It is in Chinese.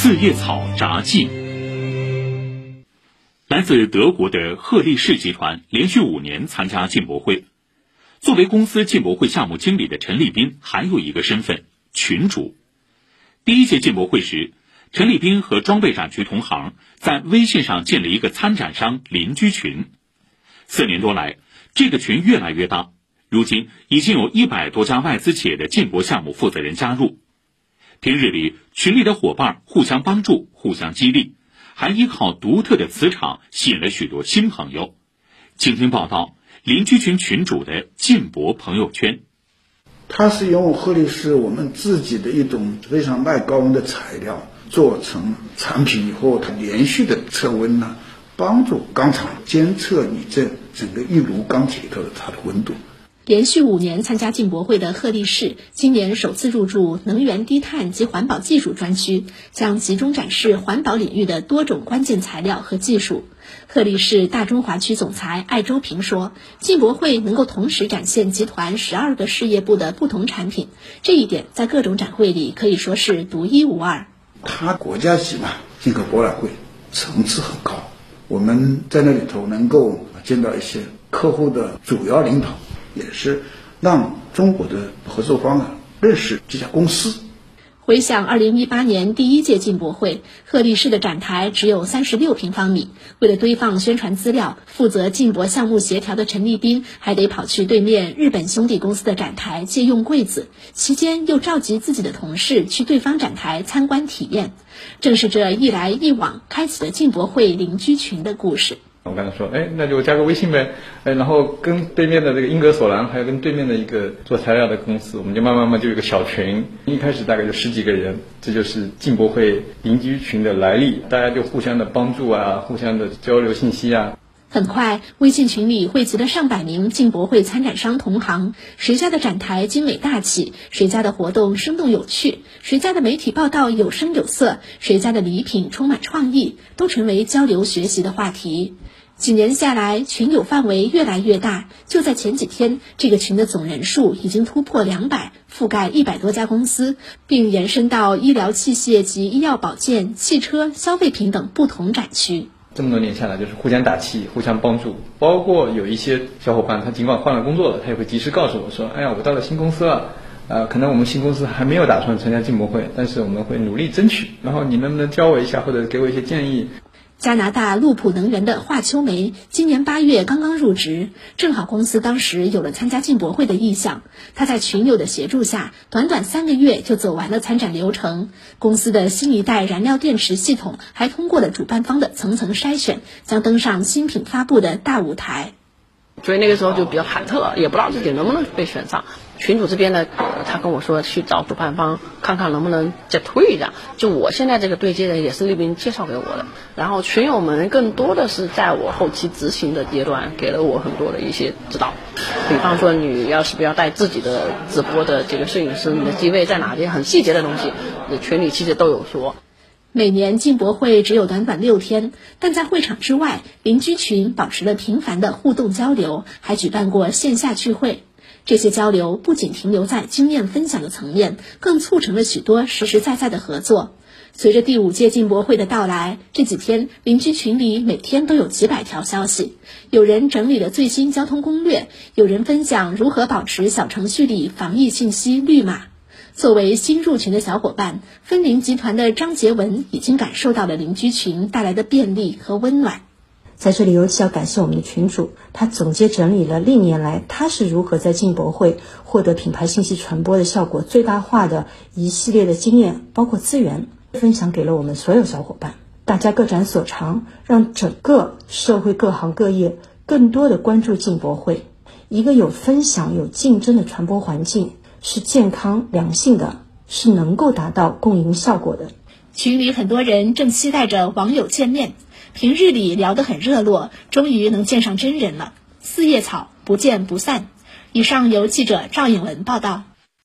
四叶草札记。来自德国的赫利士集团连续五年参加进博会。作为公司进博会项目经理的陈立斌，还有一个身份——群主。第一届进博会时，陈立斌和装备展区同行在微信上建了一个参展商邻居群。四年多来，这个群越来越大，如今已经有一百多家外资企业的进博项目负责人加入。平日里，群里的伙伴互相帮助、互相激励。还依靠独特的磁场吸引了许多新朋友。请听报道：邻居群群主的进博朋友圈。它是用赫利士我们自己的一种非常耐高温的材料做成产品以后，它连续的测温呢，帮助钢厂监测你这整个一炉钢铁里头的它的温度。连续五年参加进博会的赫利士，今年首次入驻能源低碳及环保技术专区，将集中展示环保领域的多种关键材料和技术。赫利士大中华区总裁艾周平说：“进博会能够同时展现集团十二个事业部的不同产品，这一点在各种展会里可以说是独一无二。它国家级嘛，进口博览会层次很高，我们在那里头能够见到一些客户的主要领导。”也是让中国的合作方啊认识这家公司。回想二零一八年第一届进博会，鹤立士的展台只有三十六平方米。为了堆放宣传资料，负责进博项目协调的陈立斌还得跑去对面日本兄弟公司的展台借用柜子，期间又召集自己的同事去对方展台参观体验。正是这一来一往，开启了进博会邻居群的故事。我跟他说，哎，那就加个微信呗，哎，然后跟对面的这个英格索兰，还有跟对面的一个做材料的公司，我们就慢慢慢就有个小群，一开始大概就十几个人，这就是进博会邻居群的来历，大家就互相的帮助啊，互相的交流信息啊。很快，微信群里汇集了上百名进博会参展商同行，谁家的展台精美大气，谁家的活动生动有趣，谁家的媒体报道有声有色，谁家的礼品充满创意，都成为交流学习的话题。几年下来，群友范围越来越大。就在前几天，这个群的总人数已经突破两百，覆盖一百多家公司，并延伸到医疗器械及医药保健、汽车、消费品等不同展区。这么多年下来，就是互相打气、互相帮助。包括有一些小伙伴，他尽管换了工作了，他也会及时告诉我说：“哎呀，我到了新公司了，呃，可能我们新公司还没有打算参加进博会，但是我们会努力争取。然后你能不能教我一下，或者给我一些建议？”加拿大路普能源的华秋梅今年八月刚刚入职，正好公司当时有了参加进博会的意向。他在群友的协助下，短短三个月就走完了参展流程。公司的新一代燃料电池系统还通过了主办方的层层筛选，将登上新品发布的大舞台。所以那个时候就比较忐忑，也不知道自己能不能被选上。群主这边呢，他跟我说去找主办方看看能不能再推一下。就我现在这个对接人也是那边介绍给我的。然后群友们更多的是在我后期执行的阶段给了我很多的一些指导。比方说你要是不要带自己的直播的这个摄影师，你的机位在哪些很细节的东西，群里其实都有说。每年进博会只有短短六天，但在会场之外，邻居群保持了频繁的互动交流，还举办过线下聚会。这些交流不仅停留在经验分享的层面，更促成了许多实实在在的合作。随着第五届进博会的到来，这几天邻居群里每天都有几百条消息，有人整理了最新交通攻略，有人分享如何保持小程序里防疫信息绿码。作为新入群的小伙伴，分林集团的张杰文已经感受到了邻居群带来的便利和温暖。在这里，尤其要感谢我们的群主，他总结整理了历年来他是如何在进博会获得品牌信息传播的效果最大化的一系列的经验，包括资源，分享给了我们所有小伙伴。大家各展所长，让整个社会各行各业更多的关注进博会。一个有分享、有竞争的传播环境。是健康良性的，是能够达到共赢效果的。群里很多人正期待着网友见面，平日里聊得很热络，终于能见上真人了。四叶草不见不散。以上由记者赵颖文报道。